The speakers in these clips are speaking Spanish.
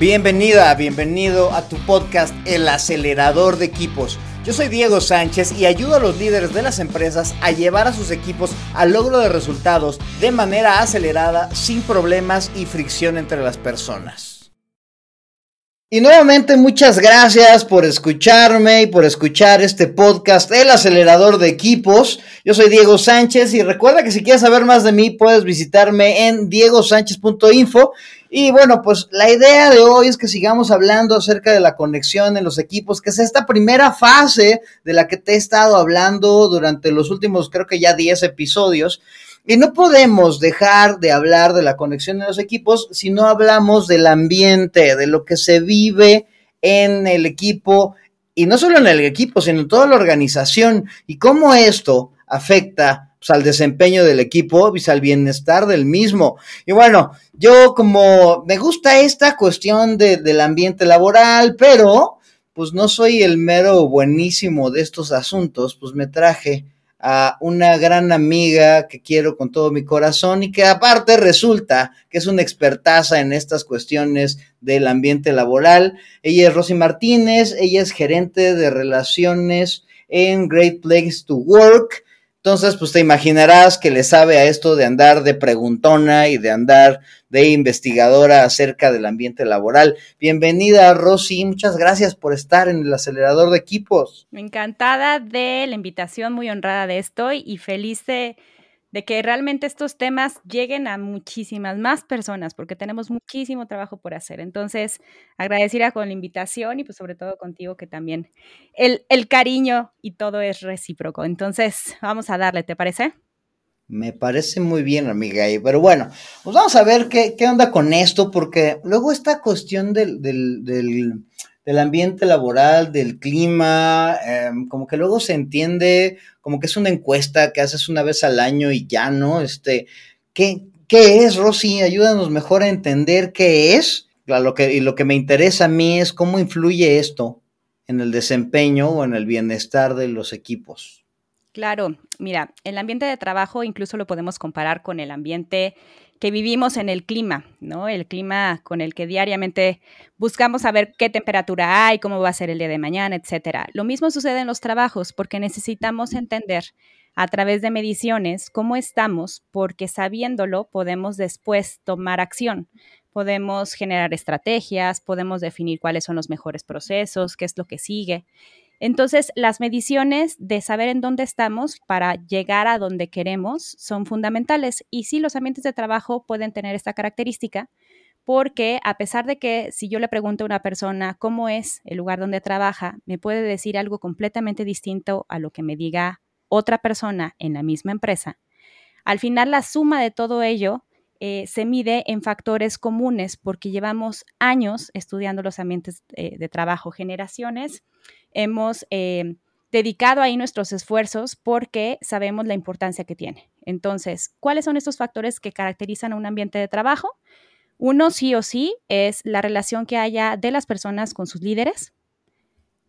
Bienvenida, bienvenido a tu podcast El acelerador de equipos. Yo soy Diego Sánchez y ayudo a los líderes de las empresas a llevar a sus equipos al logro de resultados de manera acelerada, sin problemas y fricción entre las personas. Y nuevamente muchas gracias por escucharme y por escuchar este podcast, El acelerador de equipos. Yo soy Diego Sánchez y recuerda que si quieres saber más de mí puedes visitarme en diegosánchez.info. Y bueno, pues la idea de hoy es que sigamos hablando acerca de la conexión en los equipos, que es esta primera fase de la que te he estado hablando durante los últimos creo que ya 10 episodios. Y no podemos dejar de hablar de la conexión de los equipos si no hablamos del ambiente, de lo que se vive en el equipo, y no solo en el equipo, sino en toda la organización, y cómo esto afecta pues, al desempeño del equipo y al bienestar del mismo. Y bueno, yo como me gusta esta cuestión del ambiente laboral, pero pues no soy el mero buenísimo de estos asuntos, pues me traje a una gran amiga que quiero con todo mi corazón y que aparte resulta que es una expertaza en estas cuestiones del ambiente laboral. Ella es Rosy Martínez, ella es gerente de relaciones en Great Place to Work. Entonces, pues te imaginarás que le sabe a esto de andar de preguntona y de andar de investigadora acerca del ambiente laboral. Bienvenida, Rosy. Muchas gracias por estar en el acelerador de equipos. Encantada de la invitación, muy honrada de esto y feliz de de que realmente estos temas lleguen a muchísimas más personas, porque tenemos muchísimo trabajo por hacer. Entonces, agradecida con la invitación y pues sobre todo contigo que también el, el cariño y todo es recíproco. Entonces, vamos a darle, ¿te parece? Me parece muy bien, amiga. Pero bueno, pues vamos a ver qué, qué onda con esto, porque luego esta cuestión del, del, del del ambiente laboral, del clima, em, como que luego se entiende como que es una encuesta que haces una vez al año y ya, ¿no? Este, ¿qué, qué es, Rosy? Ayúdanos mejor a entender qué es. Lo que, y lo que me interesa a mí es cómo influye esto en el desempeño o en el bienestar de los equipos. Claro, mira, el ambiente de trabajo incluso lo podemos comparar con el ambiente que vivimos en el clima, ¿no? El clima con el que diariamente buscamos saber qué temperatura hay, cómo va a ser el día de mañana, etcétera. Lo mismo sucede en los trabajos porque necesitamos entender a través de mediciones cómo estamos, porque sabiéndolo podemos después tomar acción. Podemos generar estrategias, podemos definir cuáles son los mejores procesos, qué es lo que sigue. Entonces, las mediciones de saber en dónde estamos para llegar a donde queremos son fundamentales. Y sí, los ambientes de trabajo pueden tener esta característica porque a pesar de que si yo le pregunto a una persona cómo es el lugar donde trabaja, me puede decir algo completamente distinto a lo que me diga otra persona en la misma empresa, al final la suma de todo ello eh, se mide en factores comunes porque llevamos años estudiando los ambientes eh, de trabajo, generaciones hemos eh, dedicado ahí nuestros esfuerzos porque sabemos la importancia que tiene. Entonces, ¿cuáles son estos factores que caracterizan a un ambiente de trabajo? Uno, sí o sí, es la relación que haya de las personas con sus líderes.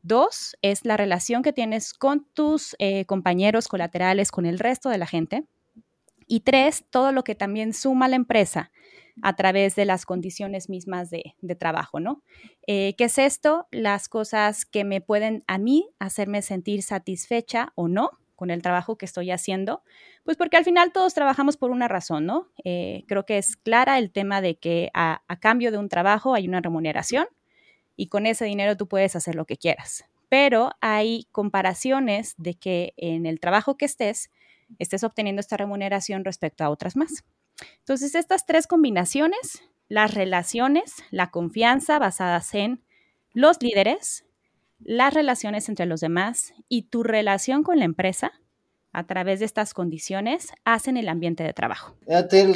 Dos, es la relación que tienes con tus eh, compañeros colaterales, con el resto de la gente. Y tres, todo lo que también suma la empresa a través de las condiciones mismas de, trabajo, ¿no? Eh, ¿Qué es esto? Las cosas que me pueden a mí hacerme sentir satisfecha o no con el trabajo que estoy haciendo, pues porque al final todos trabajamos por una razón, ¿no? Eh, creo que es clara el tema de que a, a cambio de un trabajo hay una remuneración y con ese dinero tú puedes hacer lo que quieras, pero hay comparaciones de que en el trabajo que estés, estés obteniendo esta remuneración respecto a otras más. Entonces, estas tres combinaciones, las relaciones, la confianza basadas en los líderes, las relaciones entre los demás y tu relación con la empresa a través de estas condiciones hacen el ambiente de trabajo.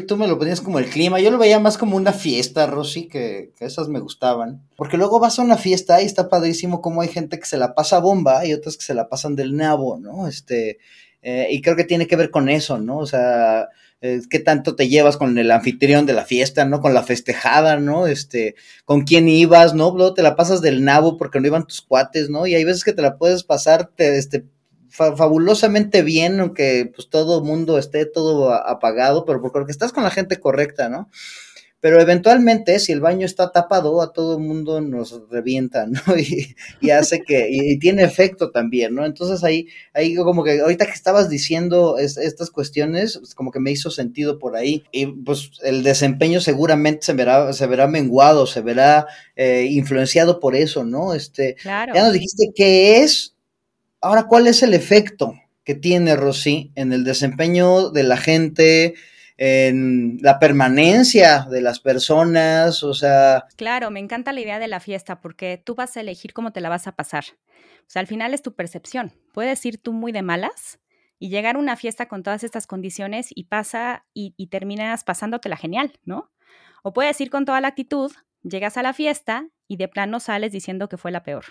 Tú me lo ponías como el clima, yo lo veía más como una fiesta, Rosy, que, esas me gustaban. Porque luego vas a una fiesta y está padrísimo como hay gente que se la pasa bomba y otras que se la pasan del nabo, ¿no? Este, eh, y creo que tiene que ver con eso, ¿no? O sea, eh, qué tanto te llevas con el anfitrión de la fiesta, ¿no? Con la festejada, ¿no? Este, con quién ibas, ¿no? Luego te la pasas del nabo porque no iban tus cuates, ¿no? Y hay veces que te la puedes pasar, este, fabulosamente bien, aunque pues todo mundo esté todo apagado, pero porque estás con la gente correcta, ¿no? Pero eventualmente si el baño está tapado, a todo el mundo nos revienta, ¿no? Y, hace que, y, tiene efecto también, ¿no? Entonces ahí, ahí como que ahorita que estabas diciendo estas cuestiones, pues, como que me hizo sentido por ahí, y pues el desempeño seguramente se verá, se verá menguado, se verá eh, influenciado por eso, ¿no? Este, claro. Ya nos dijiste qué es, ahora cuál es el efecto que tiene Rosy en el desempeño de la gente, en la permanencia de las personas, o sea... Claro, me encanta la idea de la fiesta porque tú vas a elegir cómo te la vas a pasar. O sea, al final es tu percepción. Puedes ir tú muy de malas y llegar a una fiesta con todas estas condiciones y pasa y, y terminas pasándotela genial, ¿no? O puedes ir con toda la actitud, llegas a la fiesta y de plano sales diciendo que fue la peor.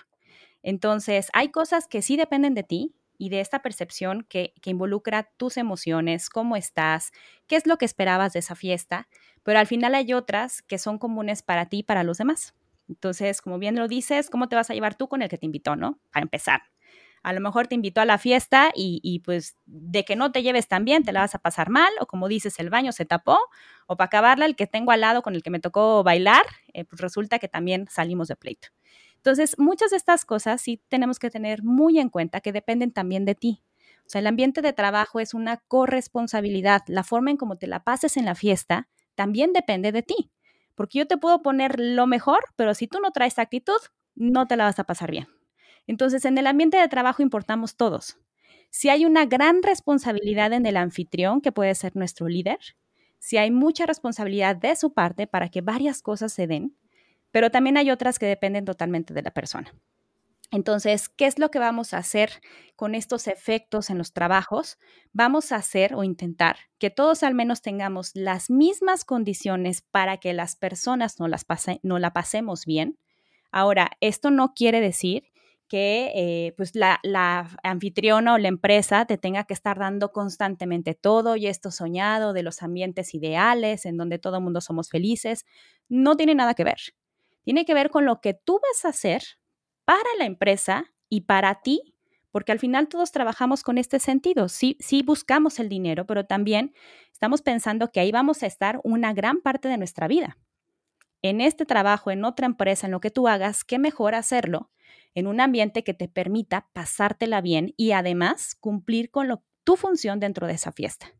Entonces, hay cosas que sí dependen de ti y de esta percepción que, involucra tus emociones, cómo estás, qué es lo que esperabas de esa fiesta, pero al final hay otras que son comunes para ti y para los demás. Entonces, como bien lo dices, ¿cómo te vas a llevar tú con el que te invitó, no? Para empezar. A lo mejor te invitó a la fiesta y, pues de que no te lleves tan bien, te la vas a pasar mal, o como dices, el baño se tapó, o para acabarla, el que tengo al lado con el que me tocó bailar, eh, pues resulta que también salimos de pleito. Entonces, muchas de estas cosas sí tenemos que tener muy en cuenta que dependen también de ti. O sea, el ambiente de trabajo es una corresponsabilidad. La forma en cómo te la pases en la fiesta también depende de ti. Porque yo te puedo poner lo mejor, pero si tú no traes actitud, no te la vas a pasar bien. Entonces, en el ambiente de trabajo importamos todos. Si hay una gran responsabilidad en el anfitrión, que puede ser nuestro líder, si hay mucha responsabilidad de su parte para que varias cosas se den, pero también hay otras que dependen totalmente de la persona. Entonces, ¿qué es lo que vamos a hacer con estos efectos en los trabajos? Vamos a hacer o intentar que todos al menos tengamos las mismas condiciones para que las personas no, las no la pasemos bien. Ahora, esto no quiere decir que eh, pues la, la, anfitriona o la empresa te tenga que estar dando constantemente todo y esto soñado de los ambientes ideales en donde todo el mundo somos felices. No tiene nada que ver tiene que ver con lo que tú vas a hacer para la empresa y para ti, porque al final todos trabajamos con este sentido. Sí, sí buscamos el dinero, pero también estamos pensando que ahí vamos a estar una gran parte de nuestra vida. En este trabajo, en otra empresa, en lo que tú hagas, qué mejor hacerlo en un ambiente que te permita pasártela bien y además cumplir con tu función dentro de esa fiesta.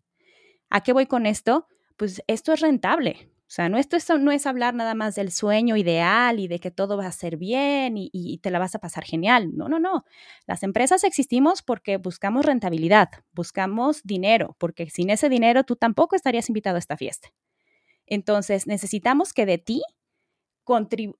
¿A qué voy con esto? Pues esto es rentable. O sea, no, esto, no es hablar nada más del sueño ideal y de que todo va a ser bien y, te la vas a pasar genial. No, no, no. Las empresas existimos porque buscamos rentabilidad, buscamos dinero, porque sin ese dinero tú tampoco estarías invitado a esta fiesta. Entonces, necesitamos que de ti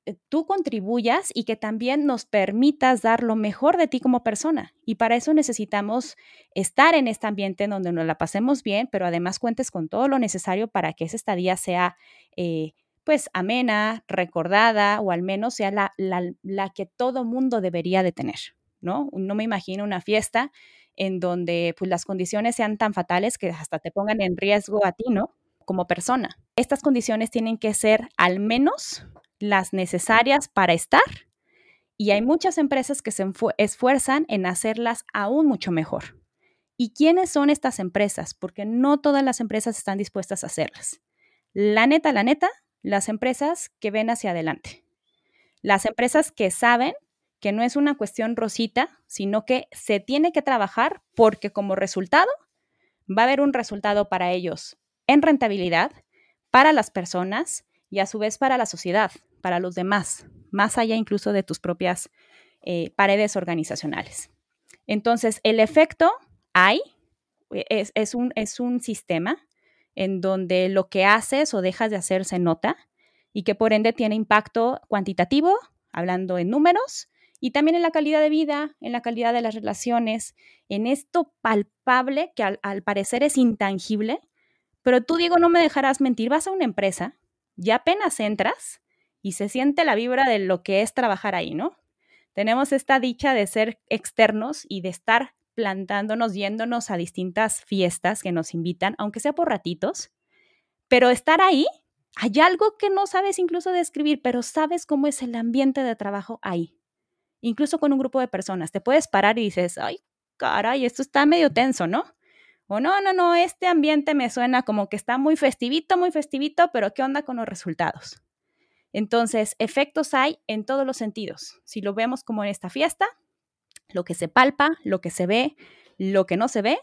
eh, tú contribuyas y que también nos permitas dar lo mejor de ti como persona. Y para eso necesitamos estar en este ambiente donde nos la pasemos bien, pero además cuentes con todo lo necesario para que esa estadía sea eh, pues amena, recordada o al menos sea la, la, que todo mundo debería de tener, ¿no? No me imagino una fiesta en donde pues las condiciones sean tan fatales que hasta te pongan en riesgo a ti, ¿no? Como persona. Estas condiciones tienen que ser al menos las necesarias para estar y hay muchas empresas que se esfuerzan en hacerlas aún mucho mejor. ¿Y quiénes son estas empresas? Porque no todas las empresas están dispuestas a hacerlas. La neta, la neta, las empresas que ven hacia adelante. Las empresas que saben que no es una cuestión rosita, sino que se tiene que trabajar porque como resultado va a haber un resultado para ellos en rentabilidad, para las personas y a su vez para la sociedad, para los demás, más allá incluso de tus propias eh, paredes organizacionales. Entonces, el efecto hay, es, es, un, es un sistema en donde lo que haces o dejas de hacer se nota y que por ende tiene impacto cuantitativo, hablando en números, y también en la calidad de vida, en la calidad de las relaciones, en esto palpable que al, al parecer es intangible, pero tú digo, no me dejarás mentir, vas a una empresa y apenas entras y se siente la vibra de lo que es trabajar ahí, ¿no? Tenemos esta dicha de ser externos y de estar plantándonos, yéndonos a distintas fiestas que nos invitan, aunque sea por ratitos, pero estar ahí, hay algo que no sabes incluso describir, pero sabes cómo es el ambiente de trabajo ahí. Incluso con un grupo de personas, te puedes parar y dices, ay, caray, esto está medio tenso, ¿no? O no, no, no, este ambiente me suena como que está muy festivito, muy festivito, pero ¿qué onda con los resultados? Entonces, efectos hay en todos los sentidos. Si lo vemos como en esta fiesta, lo que se palpa, lo que se ve, lo que no se ve,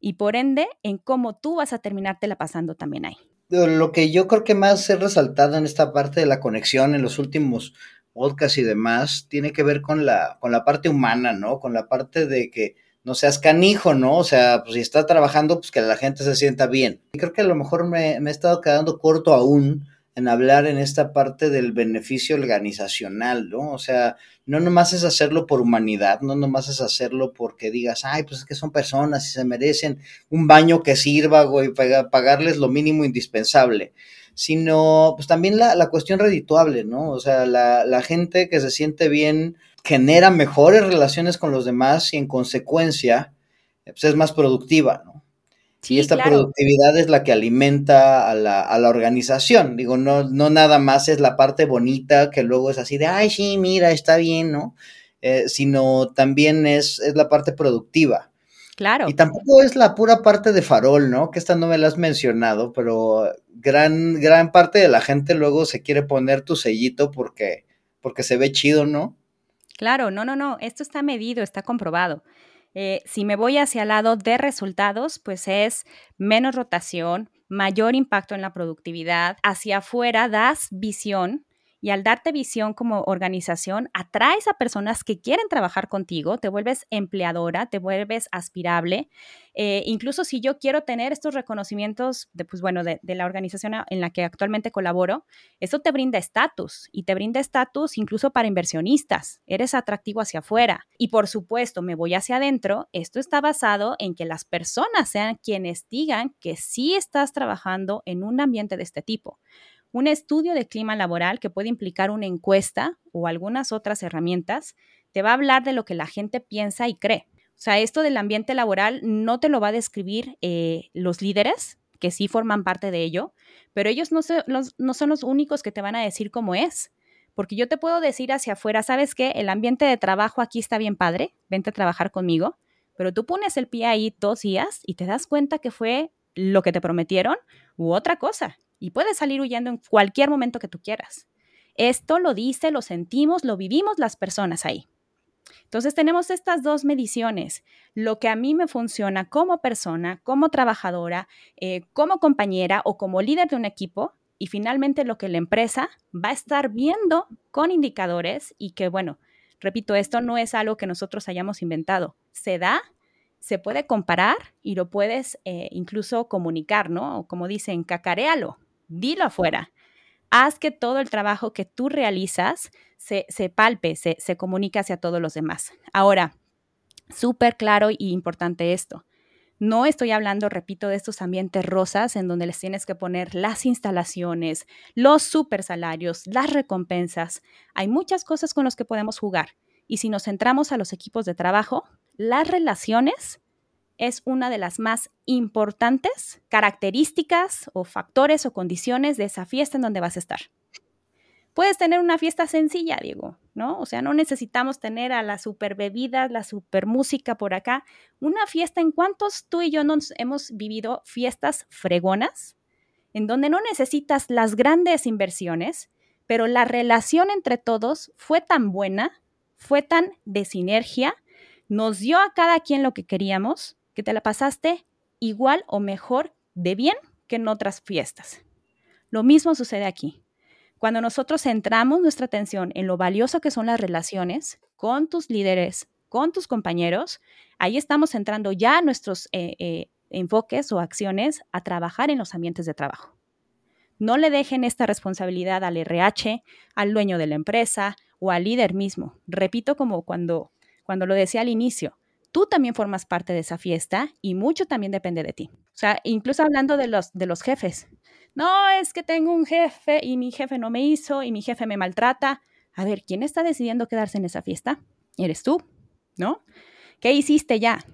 y por ende en cómo tú vas a terminártela pasando también ahí. Lo que yo creo que más he resaltado en esta parte de la conexión en los últimos podcasts y demás tiene que ver con la, con la parte humana, ¿no? Con la parte de que no seas canijo, ¿no? O sea, pues si estás trabajando, pues que la gente se sienta bien. Y creo que a lo mejor me, me he estado quedando corto aún en hablar en esta parte del beneficio organizacional, ¿no? O sea, no nomás es hacerlo por humanidad, no nomás es hacerlo porque digas, ay, pues es que son personas y se merecen un baño que sirva, güey, pagarles lo mínimo indispensable, sino pues también la, la cuestión redituable, ¿no? O sea, la, la gente que se siente bien genera mejores relaciones con los demás y en consecuencia, pues es más productiva, ¿no? Y esta productividad es la que alimenta a la, a la, organización. Digo, no, no nada más es la parte bonita que luego es así de, ay, sí, mira, está bien, ¿no? Eh, sino también es, es la parte productiva. Claro. Y tampoco es la pura parte de farol, ¿no? Que esta no me la has mencionado, pero gran, gran parte de la gente luego se quiere poner tu sellito porque, porque se ve chido, ¿no? Claro, no, no, no, esto está medido, está comprobado. Eh, si me voy hacia el lado de resultados, pues es menos rotación, mayor impacto en la productividad. Hacia afuera das visión y al darte visión como organización, atraes a personas que quieren trabajar contigo, te vuelves empleadora, te vuelves aspirable. Eh, incluso si yo quiero tener estos reconocimientos de, pues, bueno, de, de la organización en la que actualmente colaboro, eso te brinda estatus y te brinda estatus incluso para inversionistas. Eres atractivo hacia afuera. Y por supuesto, me voy hacia adentro. Esto está basado en que las personas sean quienes digan que sí estás trabajando en un ambiente de este tipo. Un estudio de clima laboral que puede implicar una encuesta o algunas otras herramientas te va a hablar de lo que la gente piensa y cree. O sea, esto del ambiente laboral no te lo va a describir eh, los líderes, que sí forman parte de ello, pero ellos no, no son los únicos que te van a decir cómo es. Porque yo te puedo decir hacia afuera, ¿sabes qué? El ambiente de trabajo aquí está bien padre, vente a trabajar conmigo, pero tú pones el pie ahí dos días y te das cuenta que fue lo que te prometieron u otra cosa y puedes salir huyendo en cualquier momento que tú quieras. Esto lo dice, lo sentimos, lo vivimos las personas ahí. Entonces tenemos estas dos mediciones, lo que a mí me funciona como persona, como trabajadora, eh, como compañera o como líder de un equipo y finalmente lo que la empresa va a estar viendo con indicadores y que, bueno, repito, esto no es algo que nosotros hayamos inventado, se da, se puede comparar y lo puedes eh, incluso comunicar, ¿no? Como dicen, cacarealo, dilo afuera. Haz que todo el trabajo que tú realizas se, palpe, se, se comunique hacia todos los demás. Ahora, súper claro y importante esto. No estoy hablando, repito, de estos ambientes rosas en donde les tienes que poner las instalaciones, los super salarios, las recompensas. Hay muchas cosas con las que podemos jugar. Y si nos centramos a los equipos de trabajo, las relaciones es una de las más importantes características o factores o condiciones de esa fiesta en donde vas a estar. Puedes tener una fiesta sencilla, Diego, ¿no? O sea, no necesitamos tener a la super bebida, la super música por acá. Una fiesta, ¿en cuántos tú y yo nos hemos vivido fiestas fregonas? En donde no necesitas las grandes inversiones, pero la relación entre todos fue tan buena, fue tan de sinergia, nos dio a cada quien lo que queríamos que te la pasaste igual o mejor de bien que en otras fiestas. Lo mismo sucede aquí. Cuando nosotros centramos nuestra atención en lo valioso que son las relaciones con tus líderes, con tus compañeros, ahí estamos centrando ya nuestros eh, eh, enfoques o acciones a trabajar en los ambientes de trabajo. No le dejen esta responsabilidad al RH, al dueño de la empresa o al líder mismo. Repito como cuando, cuando lo decía al inicio, tú también formas parte de esa fiesta y mucho también depende de ti. O sea, incluso hablando de los, de los jefes. No, es que tengo un jefe y mi jefe no me hizo y mi jefe me maltrata. A ver, ¿quién está decidiendo quedarse en esa fiesta? Eres tú, ¿no? ¿Qué hiciste ya?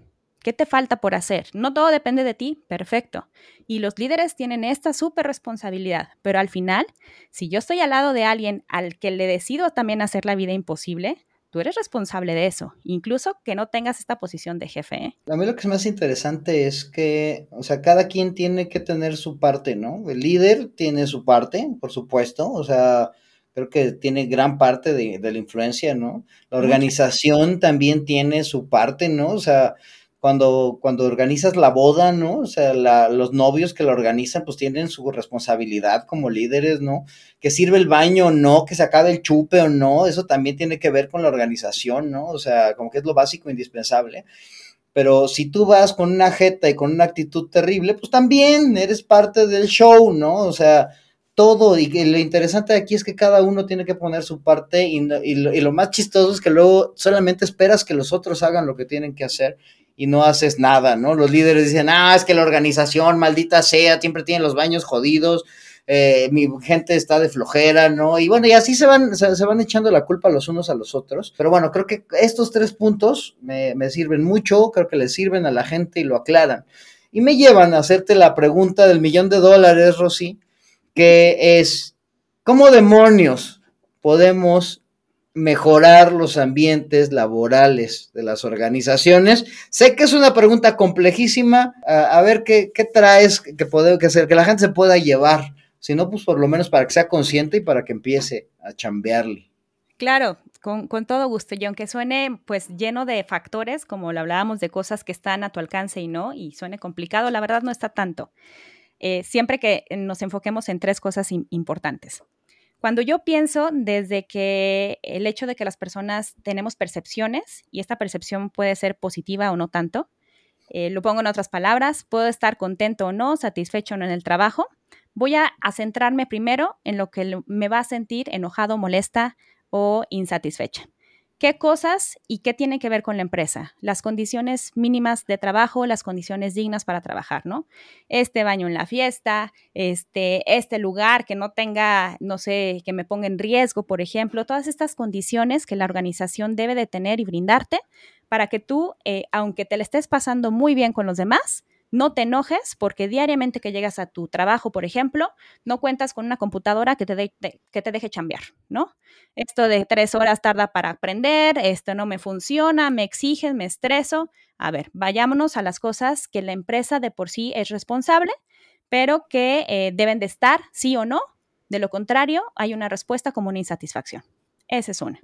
¿Qué te falta por hacer? No todo depende de ti, perfecto. Y los líderes tienen esta súper responsabilidad, pero al final, si yo estoy al lado de alguien al que le decido también hacer la vida imposible, tú eres responsable de eso, incluso que no tengas esta posición de jefe. ¿eh? A mí lo que es más interesante es que, o sea, cada quien tiene que tener su parte, ¿no? El líder tiene su parte, por supuesto, o sea, creo que tiene gran parte de, de la influencia, ¿no? La organización también tiene su parte, ¿no? O sea, cuando, cuando organizas la boda, ¿no? O sea, los novios que la organizan, pues tienen su responsabilidad como líderes, ¿no? Que sirve el baño o no, que se acabe el chupe o no, eso también tiene que ver con la organización, ¿no? O sea, como que es lo básico, indispensable. Pero si tú vas con una jeta y con una actitud terrible, pues también eres parte del show, ¿no? O sea, todo, y lo interesante aquí es que cada uno tiene que poner su parte, y, y, lo, y lo más chistoso es que luego solamente esperas que los otros hagan lo que tienen que hacer y no haces nada, ¿no? Los líderes dicen, ah, es que la organización, maldita sea, siempre tiene los baños jodidos, eh, mi gente está de flojera, ¿no? Y bueno, y así se van, se, van echando la culpa los unos a los otros. Pero bueno, creo que estos tres puntos me, me sirven mucho, creo que les sirven a la gente y lo aclaran. Y me llevan a hacerte la pregunta del millón de dólares, Rosy, que es, ¿cómo demonios podemos mejorar los ambientes laborales de las organizaciones? Sé que es una pregunta complejísima, a, ver qué, traes que, puede, que, que la gente se pueda llevar, si no, pues por lo menos para que sea consciente y para que empiece a chambearle. Claro, con, todo gusto. Y aunque suene pues lleno de factores, como lo hablábamos de cosas que están a tu alcance y no, y suene complicado, la verdad no está tanto. Eh, siempre que nos enfoquemos en tres cosas importantes. Cuando yo pienso desde que el hecho de que las personas tenemos percepciones, y esta percepción puede ser positiva o no tanto, eh, lo pongo en otras palabras, puedo estar contento o no, satisfecho o no en el trabajo, voy a, a centrarme primero en lo que me va a sentir enojado, molesta o insatisfecha qué cosas y qué tiene que ver con la empresa. Las condiciones mínimas de trabajo, las condiciones dignas para trabajar, ¿no? Este baño en la fiesta, este, este lugar que no tenga, no sé, que me ponga en riesgo, por ejemplo, todas estas condiciones que la organización debe de tener y brindarte para que tú, eh, aunque te le estés pasando muy bien con los demás, no te enojes porque diariamente que llegas a tu trabajo, por ejemplo, no cuentas con una computadora que te, que te deje chambear, ¿no? Esto de tres horas tarda para aprender, esto no me funciona, me exigen, me estreso. A ver, vayámonos a las cosas que la empresa de por sí es responsable, pero que eh, deben de estar, sí o no. De lo contrario, hay una respuesta como una insatisfacción. Esa es una.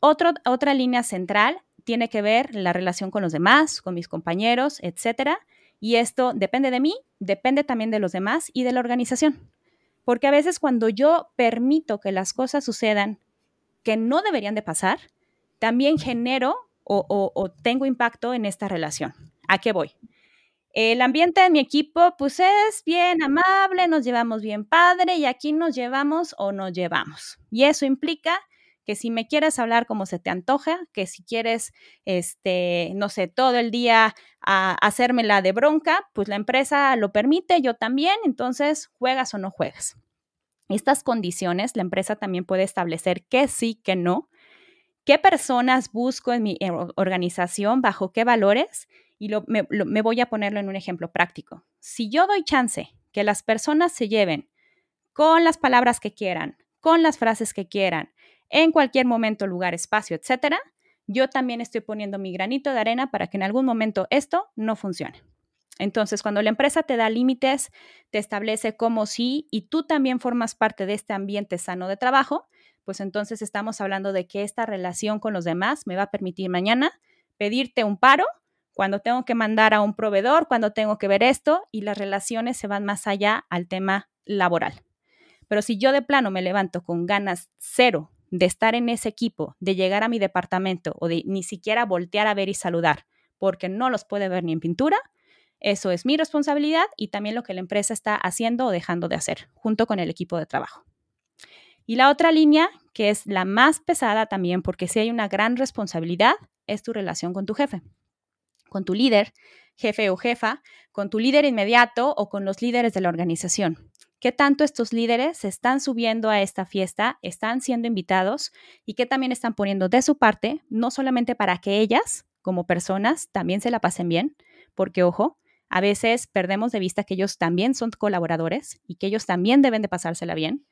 otra línea central tiene que ver la relación con los demás, con mis compañeros, etcétera y esto depende de mí, depende también de los demás y de la organización. Porque a veces cuando yo permito que las cosas sucedan que no deberían de pasar, también genero o, tengo impacto en esta relación. ¿A qué voy? El ambiente de mi equipo, pues es bien amable, nos llevamos bien padre y aquí nos llevamos o nos llevamos. Y eso implica que si me quieres hablar como se te antoja, que si quieres, este, no sé, todo el día a hacerme la de bronca, pues la empresa lo permite, yo también, entonces juegas o no juegas. Estas condiciones, la empresa también puede establecer que sí, que no, qué personas busco en mi organización, bajo qué valores, y me, me voy a ponerlo en un ejemplo práctico. Si yo doy chance que las personas se lleven con las palabras que quieran, con las frases que quieran, en cualquier momento, lugar, espacio, etcétera, yo también estoy poniendo mi granito de arena para que en algún momento esto no funcione. Entonces, cuando la empresa te da límites, te establece cómo sí y tú también formas parte de este ambiente sano de trabajo, pues entonces estamos hablando de que esta relación con los demás me va a permitir mañana pedirte un paro cuando tengo que mandar a un proveedor, cuando tengo que ver esto y las relaciones se van más allá al tema laboral. Pero si yo de plano me levanto con ganas cero de estar en ese equipo, de llegar a mi departamento o de ni siquiera voltear a ver y saludar, porque no los puede ver ni en pintura, eso es mi responsabilidad y también lo que la empresa está haciendo o dejando de hacer, junto con el equipo de trabajo. Y la otra línea, que es la más pesada también, porque si hay una gran responsabilidad, es tu relación con tu jefe, con tu líder, jefe o jefa, con tu líder inmediato o con los líderes de la organización qué tanto estos líderes se están subiendo a esta fiesta, están siendo invitados y qué también están poniendo de su parte, no solamente para que ellas, como personas, también se la pasen bien, porque ojo, a veces perdemos de vista que ellos también son colaboradores y que ellos también deben de pasársela bien.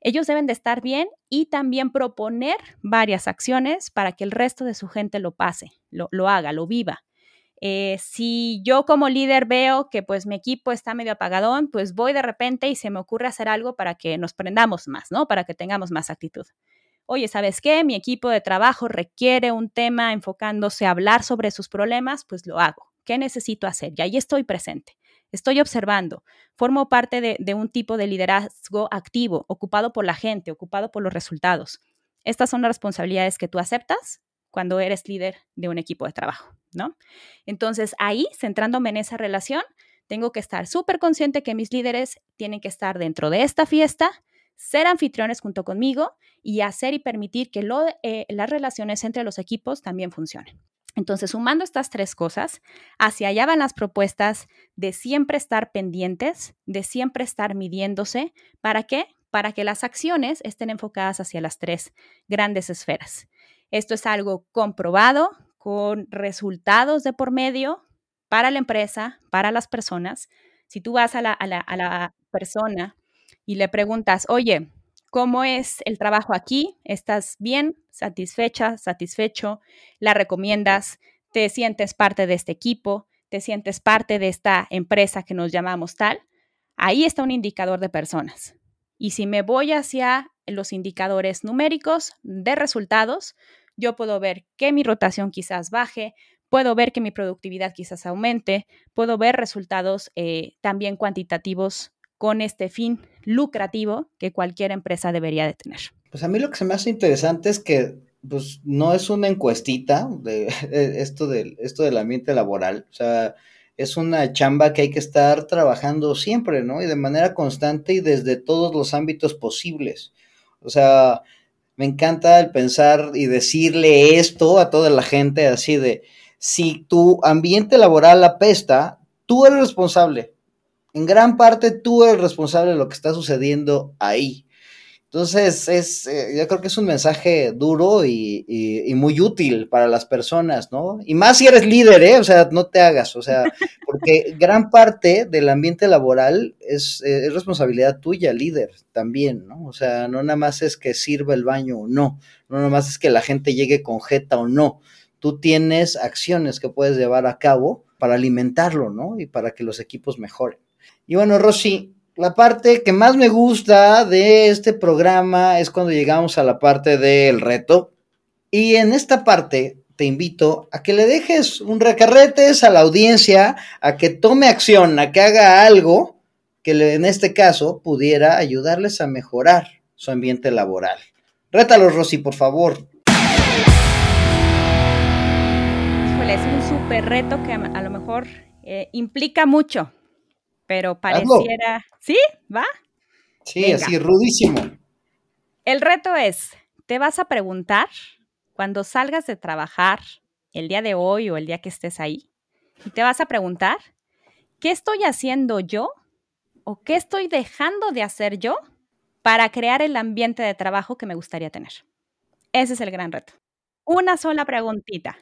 ellos deben de estar bien y también proponer varias acciones para que el resto de su gente lo pase, lo, haga, lo viva. Eh, si yo como líder veo que pues mi equipo está medio apagadón, pues voy de repente y se me ocurre hacer algo para que nos prendamos más, ¿no? Para que tengamos más actitud. Oye, ¿sabes qué? Mi equipo de trabajo requiere un tema enfocándose a hablar sobre sus problemas, pues lo hago. ¿Qué necesito hacer? Y ahí estoy presente. Estoy observando, formo parte de, un tipo de liderazgo activo, ocupado por la gente, ocupado por los resultados. Estas son las responsabilidades que tú aceptas cuando eres líder de un equipo de trabajo, ¿no? Entonces, ahí, centrándome en esa relación, tengo que estar súper consciente que mis líderes tienen que estar dentro de esta fiesta, ser anfitriones junto conmigo y hacer y permitir que eh, las relaciones entre los equipos también funcionen. Entonces, sumando estas tres cosas, hacia allá van las propuestas de siempre estar pendientes, de siempre estar midiéndose. ¿Para qué? Para que las acciones estén enfocadas hacia las tres grandes esferas. Esto es algo comprobado con resultados de por medio para la empresa, para las personas. Si tú vas a la, a la persona y le preguntas, oye, ¿Cómo es el trabajo aquí? ¿Estás bien? ¿Satisfecha? ¿Satisfecho? ¿La recomiendas? ¿Te sientes parte de este equipo? ¿Te sientes parte de esta empresa que nos llamamos tal? Ahí está un indicador de personas. Y si me voy hacia los indicadores numéricos de resultados, yo puedo ver que mi rotación quizás baje, puedo ver que mi productividad quizás aumente, puedo ver resultados eh, también cuantitativos con este fin lucrativo que cualquier empresa debería de tener. Pues a mí lo que se me hace interesante es que pues no es una encuestita de esto del, esto del ambiente laboral, o sea, es una chamba que hay que estar trabajando siempre, ¿no? Y de manera constante y desde todos los ámbitos posibles. O sea, me encanta el pensar y decirle esto a toda la gente así de, si tu ambiente laboral apesta, tú eres responsable, en gran parte tú eres responsable de lo que está sucediendo ahí. Entonces, es, eh, yo creo que es un mensaje duro y, muy útil para las personas, ¿no? Y más si eres líder, ¿eh? O sea, no te hagas, o sea, porque gran parte del ambiente laboral es, eh, es responsabilidad tuya, líder, también, ¿no? O sea, no nada más es que sirva el baño o no, no nada más es que la gente llegue con jeta o no. Tú tienes acciones que puedes llevar a cabo para alimentarlo, ¿no? Y para que los equipos mejoren. Y bueno, Rosy, la parte que más me gusta de este programa es cuando llegamos a la parte del reto. Y en esta parte te invito a que le dejes un recarretes a la audiencia, a que tome acción, a que haga algo que en este caso pudiera ayudarles a mejorar su ambiente laboral. Rétalos, Rosy, por favor. Es un súper reto que a lo mejor eh, implica mucho, pero pareciera... ¿Sí? ¿Va? Sí, así, rudísimo. El reto es, te vas a preguntar cuando salgas de trabajar el día de hoy o el día que estés ahí, y te vas a preguntar, ¿qué estoy haciendo yo o qué estoy dejando de hacer yo para crear el ambiente de trabajo que me gustaría tener? Ese es el gran reto. Una sola preguntita.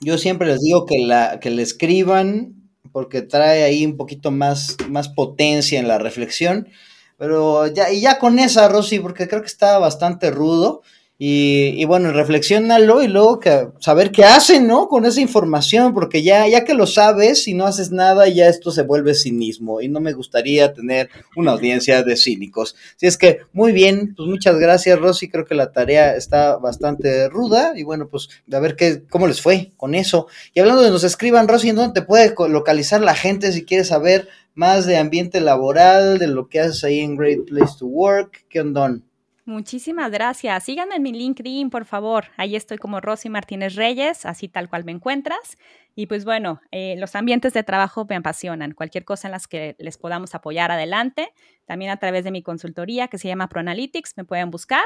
Yo siempre les digo que, la, que le escriban porque trae ahí un poquito más, más potencia en la reflexión. Pero ya, y ya con esa, Rosy, porque creo que está bastante rudo. Y, bueno, reflexionalo y luego que, saber qué hacen, ¿no? Con esa información, porque ya, ya que lo sabes y no haces nada, ya esto se vuelve cinismo. Y no me gustaría tener una audiencia de cínicos. Así es que, muy bien, pues muchas gracias, Rosy. Creo que la tarea está bastante ruda. Y bueno, pues a ver qué, cómo les fue con eso. Y hablando de nos escriban, Rosy, ¿dónde te puede localizar la gente si quieres saber más de ambiente laboral, de lo que haces ahí en Great Place to Work? ¿Qué onda? Muchísimas gracias. Síganme en mi LinkedIn, por favor. Ahí estoy como Rosy Martínez Reyes, así tal cual me encuentras. Y pues bueno, eh, los ambientes de trabajo me apasionan. Cualquier cosa en las que les podamos apoyar adelante. También a través de mi consultoría que se llama ProAnalytics, me pueden buscar.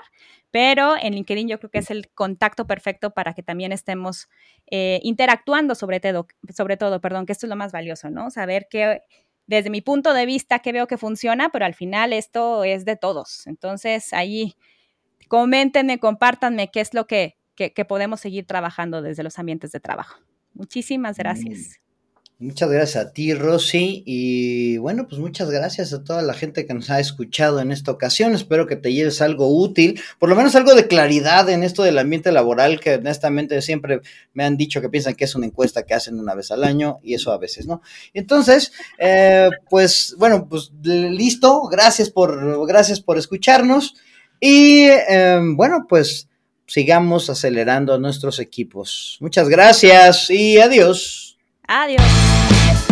Pero en LinkedIn yo creo que es el contacto perfecto para que también estemos eh, interactuando sobre todo, sobre todo, perdón, que esto es lo más valioso, ¿no? Saber qué desde mi punto de vista que veo que funciona, pero al final esto es de todos. Entonces ahí coméntenme, compártanme qué es lo que, podemos seguir trabajando desde los ambientes de trabajo. Muchísimas gracias. Muchas gracias a ti, Rosy. Y bueno, pues muchas gracias a toda la gente que nos ha escuchado en esta ocasión. Espero que te lleves algo útil, por lo menos algo de claridad en esto del ambiente laboral, que honestamente siempre me han dicho que piensan que es una encuesta que hacen una vez al año y eso a veces, ¿no? Entonces, eh, pues bueno, pues listo. Gracias por, gracias por escucharnos. Y em, bueno, pues sigamos acelerando nuestros equipos. Muchas gracias y adiós. Adiós.